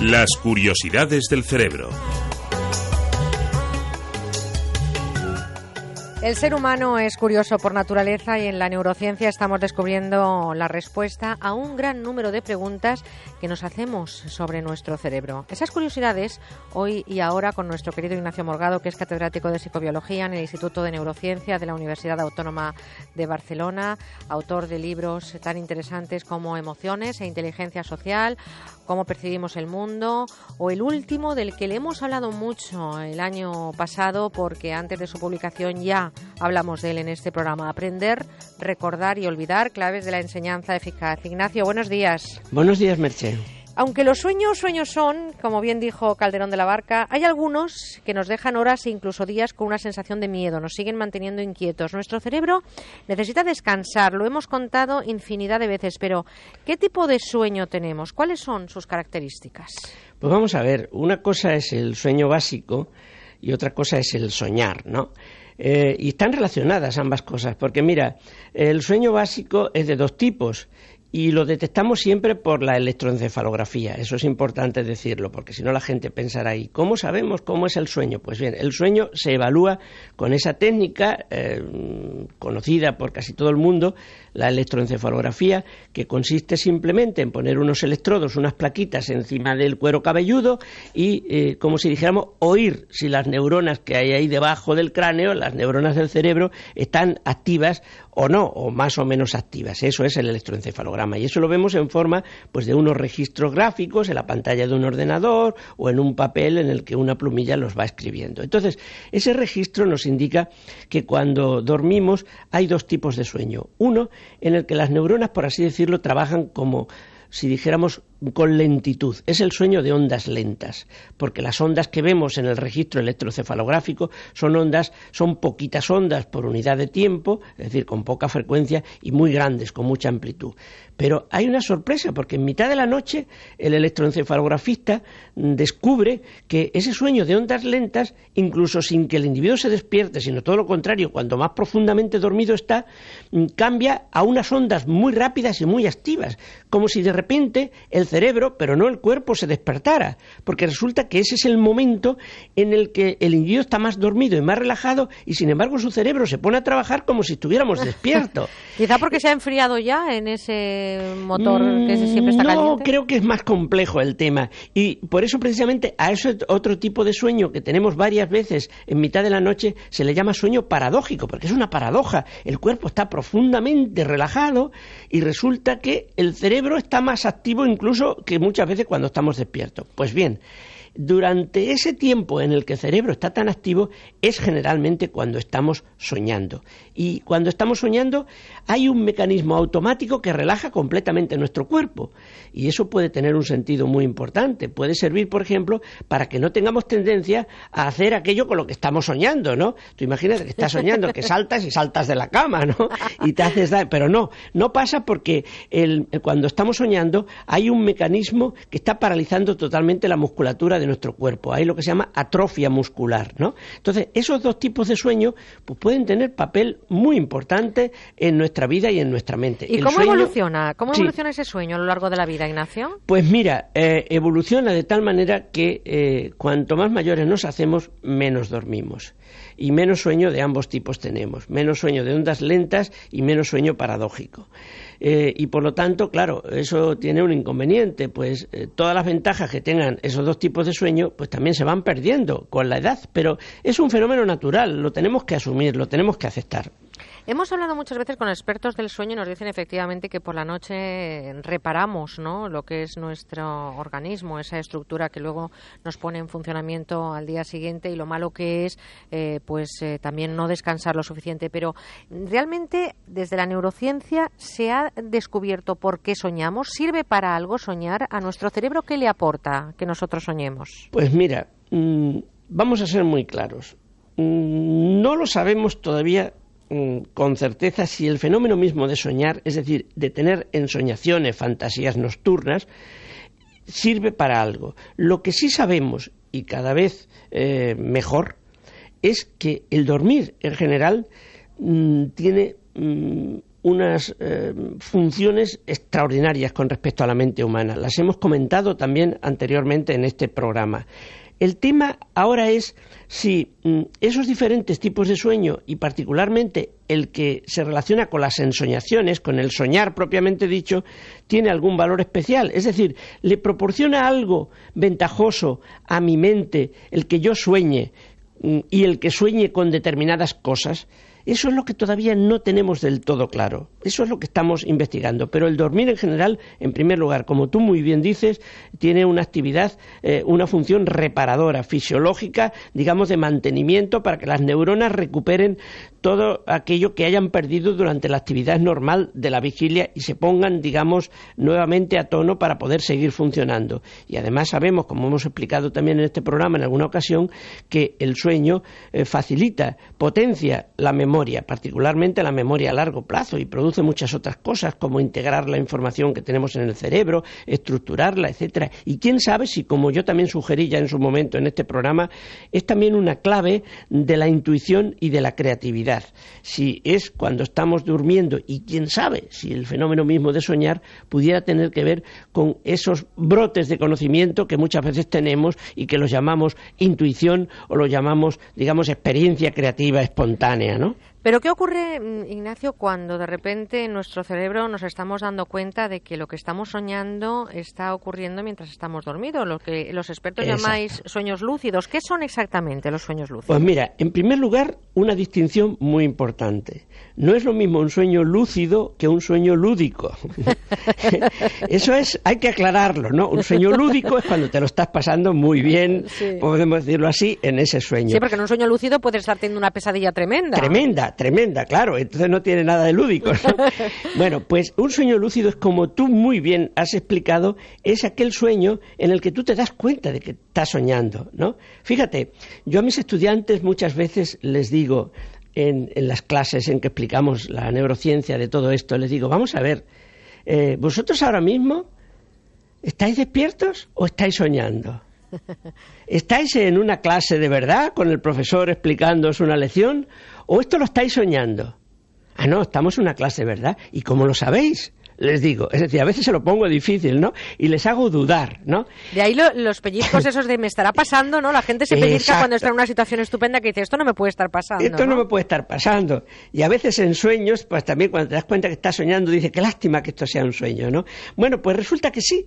Las curiosidades del cerebro. El ser humano es curioso por naturaleza y en la neurociencia estamos descubriendo la respuesta a un gran número de preguntas que nos hacemos sobre nuestro cerebro. Esas curiosidades, hoy y ahora con nuestro querido Ignacio Morgado, que es catedrático de psicobiología en el Instituto de Neurociencia de la Universidad Autónoma de Barcelona, autor de libros tan interesantes como Emociones e Inteligencia Social, cómo percibimos el mundo, o el último del que le hemos hablado mucho el año pasado, porque antes de su publicación ya hablamos de él en este programa. Aprender, recordar y olvidar, claves de la enseñanza eficaz. Ignacio, buenos días. Buenos días, Merche. Aunque los sueños sueños son, como bien dijo Calderón de la Barca, hay algunos que nos dejan horas e incluso días con una sensación de miedo, nos siguen manteniendo inquietos. Nuestro cerebro necesita descansar, lo hemos contado infinidad de veces, pero ¿qué tipo de sueño tenemos? ¿Cuáles son sus características? Pues vamos a ver, una cosa es el sueño básico y otra cosa es el soñar, ¿no? Eh, y están relacionadas ambas cosas, porque mira, el sueño básico es de dos tipos y lo detectamos siempre por la electroencefalografía. Eso es importante decirlo, porque si no la gente pensará, ¿y cómo sabemos cómo es el sueño? Pues bien, el sueño se evalúa con esa técnica eh, conocida por casi todo el mundo, la electroencefalografía, que consiste simplemente en poner unos electrodos, unas plaquitas encima del cuero cabelludo y, eh, como si dijéramos, oír si las neuronas que hay ahí debajo del cráneo, las neuronas del cerebro, están activas o no, o más o menos activas. Eso es el Y eso lo vemos en forma pues, de unos registros gráficos en la pantalla de un ordenador o en un papel en el que una plumilla los va escribiendo. Entonces, ese registro nos indica que cuando dormimos hay dos tipos de sueño. Uno, en el que las neuronas, por así decirlo, trabajan como si dijéramos con lentitud. Es el sueño de ondas lentas, porque las ondas que vemos en el registro electrocefalográfico son ondas, son poquitas ondas por unidad de tiempo, es decir, con poca frecuencia y muy grandes, con mucha amplitud. Pero hay una sorpresa, porque en mitad de la noche el electroencefalografista descubre que ese sueño de ondas lentas, incluso sin que el individuo se despierte, sino todo lo contrario, cuando más profundamente dormido está, cambia a unas ondas muy rápidas y muy activas, como si de repente el cerebro, pero no el cuerpo, se despertara, porque resulta que ese es el momento en el que el individuo está más dormido y más relajado y sin embargo su cerebro se pone a trabajar como si estuviéramos despiertos. Quizá porque se ha enfriado ya en ese motor que siempre está caliente. No, creo que es más complejo el tema y por eso precisamente a ese otro tipo de sueño que tenemos varias veces en mitad de la noche se le llama sueño paradójico, porque es una paradoja. El cuerpo está profundamente relajado y resulta que el cerebro está más activo incluso que muchas veces cuando estamos despiertos. Pues bien, durante ese tiempo en el que el cerebro está tan activo es generalmente cuando estamos soñando. Y cuando estamos soñando hay un mecanismo automático que relaja completamente nuestro cuerpo. Y eso puede tener un sentido muy importante. Puede servir, por ejemplo, para que no tengamos tendencia a hacer aquello con lo que estamos soñando, ¿no? Tú imaginas que estás soñando, que saltas y saltas de la cama, ¿no? Y te haces daño. Pero no, no pasa porque cuando estamos soñando hay un mecanismo que está paralizando totalmente la musculatura de nuestro cuerpo. Hay lo que se llama atrofia muscular, ¿no? Entonces, esos dos tipos de sueño pues, pueden tener papel muy importante en nuestra vida y en nuestra mente. ¿Y cómo evoluciona? ¿Cómo evoluciona ese sueño a lo largo de la vida, Ignacio? Pues mira, eh, evoluciona de tal manera que eh, cuanto más mayores nos hacemos, menos dormimos. Y menos sueño de ambos tipos tenemos. Menos sueño de ondas lentas y menos sueño paradójico. Eh, y por lo tanto, claro, eso tiene un inconveniente, pues eh, todas las ventajas que tengan esos dos tipos de sueño, pues también se van perdiendo con la edad, pero es un fenómeno natural, lo tenemos que asumir, lo tenemos que aceptar. Hemos hablado muchas veces con expertos del sueño y nos dicen efectivamente que por la noche reparamos ¿no? lo que es nuestro organismo, esa estructura que luego nos pone en funcionamiento al día siguiente y lo malo que es eh, pues eh, también no descansar lo suficiente. Pero realmente desde la neurociencia se ha descubierto por qué soñamos. ¿Sirve para algo soñar a nuestro cerebro? ¿Qué le aporta que nosotros soñemos? Pues mira, mm, vamos a ser muy claros. Mm, no lo sabemos todavía con certeza si el fenómeno mismo de soñar, es decir, de tener ensoñaciones, fantasías nocturnas, sirve para algo. Lo que sí sabemos, y cada vez eh, mejor, es que el dormir en general mm, tiene mm, unas eh, funciones extraordinarias con respecto a la mente humana. Las hemos comentado también anteriormente en este programa. El tema ahora es si mm, esos diferentes tipos de sueño y particularmente el que se relaciona con las ensoñaciones, con el soñar propiamente dicho, tiene algún valor especial. Es decir, le proporciona algo ventajoso a mi mente el que yo sueñe mm, y el que sueñe con determinadas cosas. Eso es lo que todavía no tenemos del todo claro. Eso es lo que estamos investigando. Pero el dormir en general, en primer lugar, como tú muy bien dices, tiene una actividad, eh, una función reparadora, fisiológica, digamos, de mantenimiento para que las neuronas recuperen todo aquello que hayan perdido durante la actividad normal de la vigilia y se pongan, digamos, nuevamente a tono para poder seguir funcionando. Y además sabemos, como hemos explicado también en este programa en alguna ocasión, que el sueño eh, facilita, potencia la memoria, particularmente la memoria a largo plazo y produce muchas otras cosas como integrar la información que tenemos en el cerebro, estructurarla, etcétera. Y quién sabe si, como yo también sugerí ya en su momento en este programa, es también una clave de la intuición y de la creatividad si es cuando estamos durmiendo y quién sabe si el fenómeno mismo de soñar pudiera tener que ver con esos brotes de conocimiento que muchas veces tenemos y que los llamamos intuición o los llamamos, digamos, experiencia creativa espontánea, ¿no? Pero ¿qué ocurre, mm, Ignacio, cuando de repente en nuestro cerebro nos estamos dando cuenta de que lo que estamos soñando está ocurriendo mientras estamos dormidos? Lo que los expertos llamáis sueños lúcidos. ¿Qué son exactamente los sueños lúcidos? Pues mira, en primer lugar, una distinción muy importante. No es lo mismo un sueño lúcido que un sueño lúdico. Eso es, hay que aclararlo, ¿no? Un sueño lúdico es cuando te lo estás pasando muy bien, podemos decirlo así, en ese sueño. Sí, porque en un sueño lúcido puedes estar teniendo una pesadilla tremenda. Tremenda tremenda, claro, entonces no tiene nada de lúdico. bueno, pues un sueño lúcido es como tú muy bien has explicado, es aquel sueño en el que tú te das cuenta de que estás soñando, ¿no? Fíjate, yo a mis estudiantes muchas veces les digo en, las clases en que explicamos la neurociencia de todo esto, les digo, vamos a ver, eh, vosotros ahora mismo estáis despiertos o estáis soñando? ¿Estáis en una clase de verdad con el profesor explicándoos una lección ¿O esto lo estáis soñando? Ah, no, estamos en una clase, ¿verdad? ¿Y cómo lo sabéis? les digo. Es decir, a veces se lo pongo difícil, ¿no? Y les hago dudar, ¿no? De ahí los pellizcos esos de me estará pasando, ¿no? La gente se pellizca cuando está en una situación estupenda que dice, esto no me puede estar pasando. Esto ¿no? me puede estar pasando. Y a veces en sueños, pues también cuando te das cuenta que estás soñando, dice, qué lástima que esto sea un sueño, ¿no? Bueno, pues resulta que sí,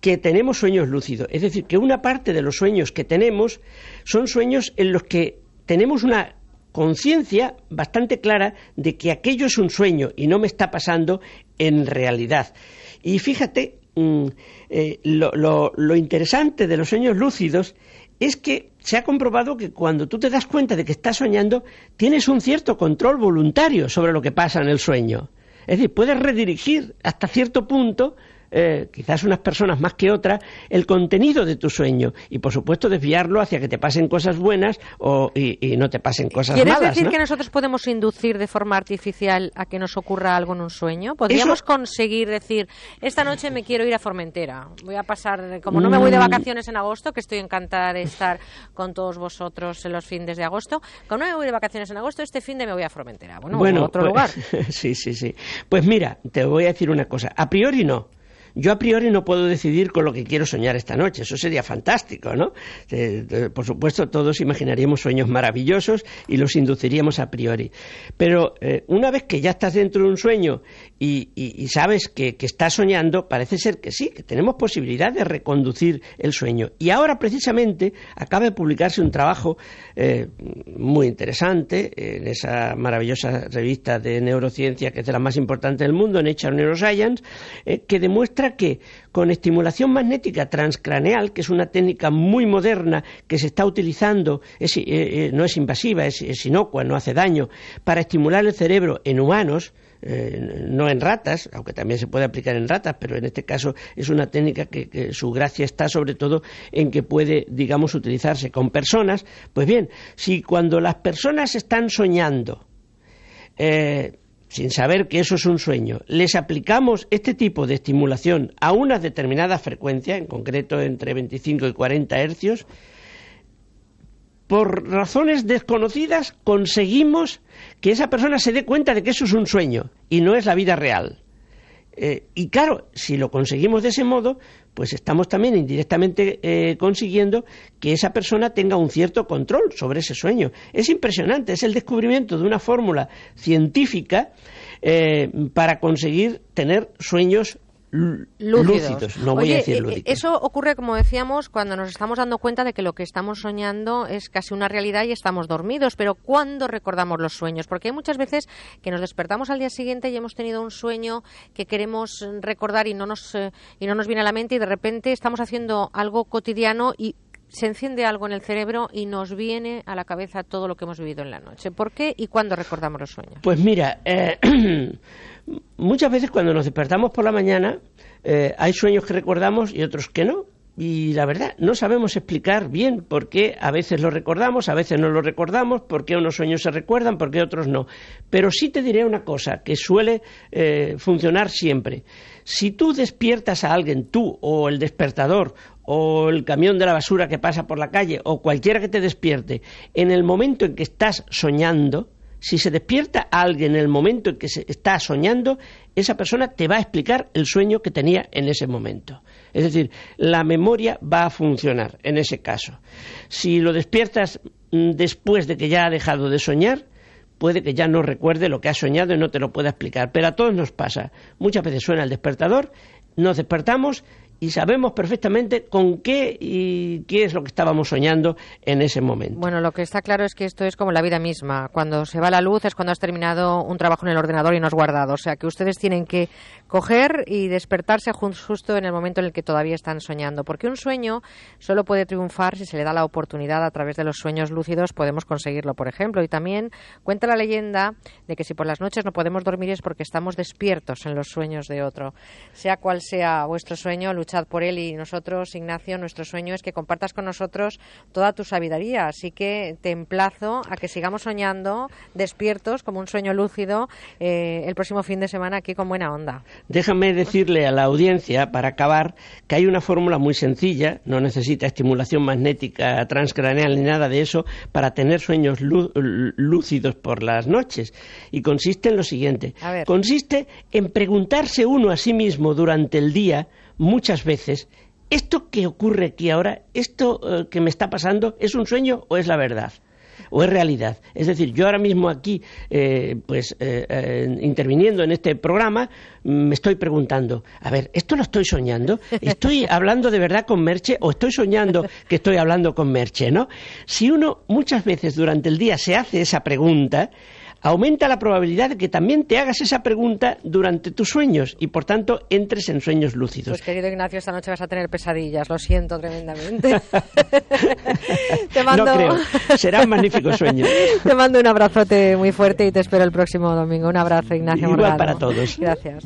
que tenemos sueños lúcidos. Es decir, que una parte de los sueños que tenemos son sueños en los que tenemos una conciencia bastante clara de que aquello es un sueño y no me está pasando en realidad. Y fíjate, mm, eh, lo, interesante de los sueños lúcidos es que se ha comprobado que cuando tú te das cuenta de que estás soñando, tienes un cierto control voluntario sobre lo que pasa en el sueño. Es decir, puedes redirigir hasta cierto punto eh, quizás unas personas más que otras, el contenido de tu sueño y, por supuesto, desviarlo hacia que te pasen cosas buenas o, y, no te pasen cosas malas. ¿Quieres decir que nosotros podemos inducir de forma artificial a que nos ocurra algo en un sueño? ¿Podríamos conseguir decir, esta noche me quiero ir a Formentera? Voy a pasar, como no me voy de mm. vacaciones en agosto, que estoy encantada de estar con todos vosotros en los fines de agosto, como no me voy de vacaciones en agosto, este fin de me voy a Formentera. Bueno, a otro pues, lugar. sí, sí, sí. Pues mira, te voy a decir una cosa. A priori no. Yo a priori no puedo decidir con lo que quiero soñar esta noche, eso sería fantástico, ¿no? Eh, por supuesto, todos imaginaríamos sueños maravillosos y los induciríamos a priori. Pero eh, una vez que ya estás dentro de un sueño y, sabes que, estás soñando, parece ser que sí, que tenemos posibilidad de reconducir el sueño. Y ahora, precisamente, acaba de publicarse un trabajo eh, muy interesante en esa maravillosa revista de neurociencia que es de las más importantes del mundo, Nature Neuroscience, que demuestra que con estimulación magnética transcraneal, que es una técnica muy moderna que se está utilizando, eh, eh, no es invasiva, es, inocua, no hace daño, para estimular el cerebro en humanos, eh, no en ratas, aunque también se puede aplicar en ratas, pero en este caso es una técnica que, su gracia está sobre todo en que puede, digamos, utilizarse con personas. Pues bien, si cuando las personas están soñando, sin saber que eso es un sueño, les aplicamos este tipo de estimulación a una determinada frecuencia, en concreto entre 25 y 40 hercios, por razones desconocidas conseguimos que esa persona se dé cuenta de que eso es un sueño y no es la vida real. Eh, y claro, si lo conseguimos de ese modo, pues estamos también indirectamente eh, consiguiendo que esa persona tenga un cierto control sobre ese sueño. Es impresionante, es el descubrimiento de una fórmula científica eh, para conseguir tener sueños lúcidos. No voy a decir lúcidos. Eso ocurre, como decíamos, cuando nos estamos dando cuenta de que lo que estamos soñando es casi una realidad y estamos dormidos. Pero ¿cuándo recordamos los sueños? Porque hay muchas veces que nos despertamos al día siguiente y hemos tenido un sueño que queremos recordar y no nos, eh, y no nos viene a la mente y de repente estamos haciendo algo cotidiano y se enciende algo en el cerebro y nos viene a la cabeza todo lo que hemos vivido en la noche. ¿Por qué y cuándo recordamos los sueños? Pues mira, eh, muchas veces cuando nos despertamos por la mañana eh, hay sueños que recordamos y otros que no. Y la verdad, no sabemos explicar bien por qué a veces lo recordamos, a veces no lo recordamos, por qué unos sueños se recuerdan, por qué otros no. Pero sí te diré una cosa que suele eh, funcionar siempre. Si tú despiertas a alguien, tú o el despertador o el camión de la basura que pasa por la calle o cualquiera que te despierte, en el momento en que estás soñando, si se despierta a alguien en el momento en que se está soñando, esa persona te va a explicar el sueño que tenía en ese momento. Es decir, la memoria va a funcionar en ese caso. Si lo despiertas mm, después de que ya ha dejado de soñar, puede que ya no recuerde lo que ha soñado y no te lo pueda explicar. Pero a todos nos pasa. Muchas veces suena el despertador, nos despertamos y sabemos perfectamente con qué y qué es lo que estábamos soñando en ese momento. Bueno, lo que está claro es que esto es como la vida misma. Cuando se va la luz es cuando has terminado un trabajo en el ordenador y no has guardado. O sea, que ustedes tienen que coger y despertarse justo en el momento en el que todavía están soñando. Porque un sueño solo puede triunfar si se le da la oportunidad a través de los sueños lúcidos, podemos conseguirlo, por ejemplo. Y también cuenta la leyenda de que si por las noches no podemos dormir es porque estamos despiertos en los sueños de otro. Sea cual sea vuestro sueño, luchad por él y nosotros, Ignacio, nuestro sueño es que compartas con nosotros toda tu sabiduría. Así que te emplazo a que sigamos soñando despiertos como un sueño lúcido eh, el próximo fin de semana aquí con buena onda. Déjame decirle a la audiencia, para acabar, que hay una fórmula muy sencilla, no necesita estimulación magnética transcraneal ni nada de eso, para tener sueños lúcidos por las noches. Y consiste en lo siguiente. Consiste en preguntarse uno a sí mismo durante el día muchas veces, ¿esto que ocurre aquí ahora, esto eh, que me está pasando, es un sueño o es la verdad? o es realidad. Es decir, yo ahora mismo aquí, eh, pues eh, interviniendo en este programa, me estoy preguntando, a ver, ¿esto lo estoy soñando? ¿Estoy hablando de verdad con Merche o estoy soñando que estoy hablando con Merche? ¿no? Si uno muchas veces durante el día se hace esa pregunta, aumenta la probabilidad de que también te hagas esa pregunta durante tus sueños y por tanto entres en sueños lúcidos. Pues querido Ignacio, esta noche vas a tener pesadillas, lo siento tremendamente. te mando... No creo, serán magníficos sueños. te mando un abrazote muy fuerte y te espero el próximo domingo. Un abrazo, Ignacio Igual para todos. Gracias.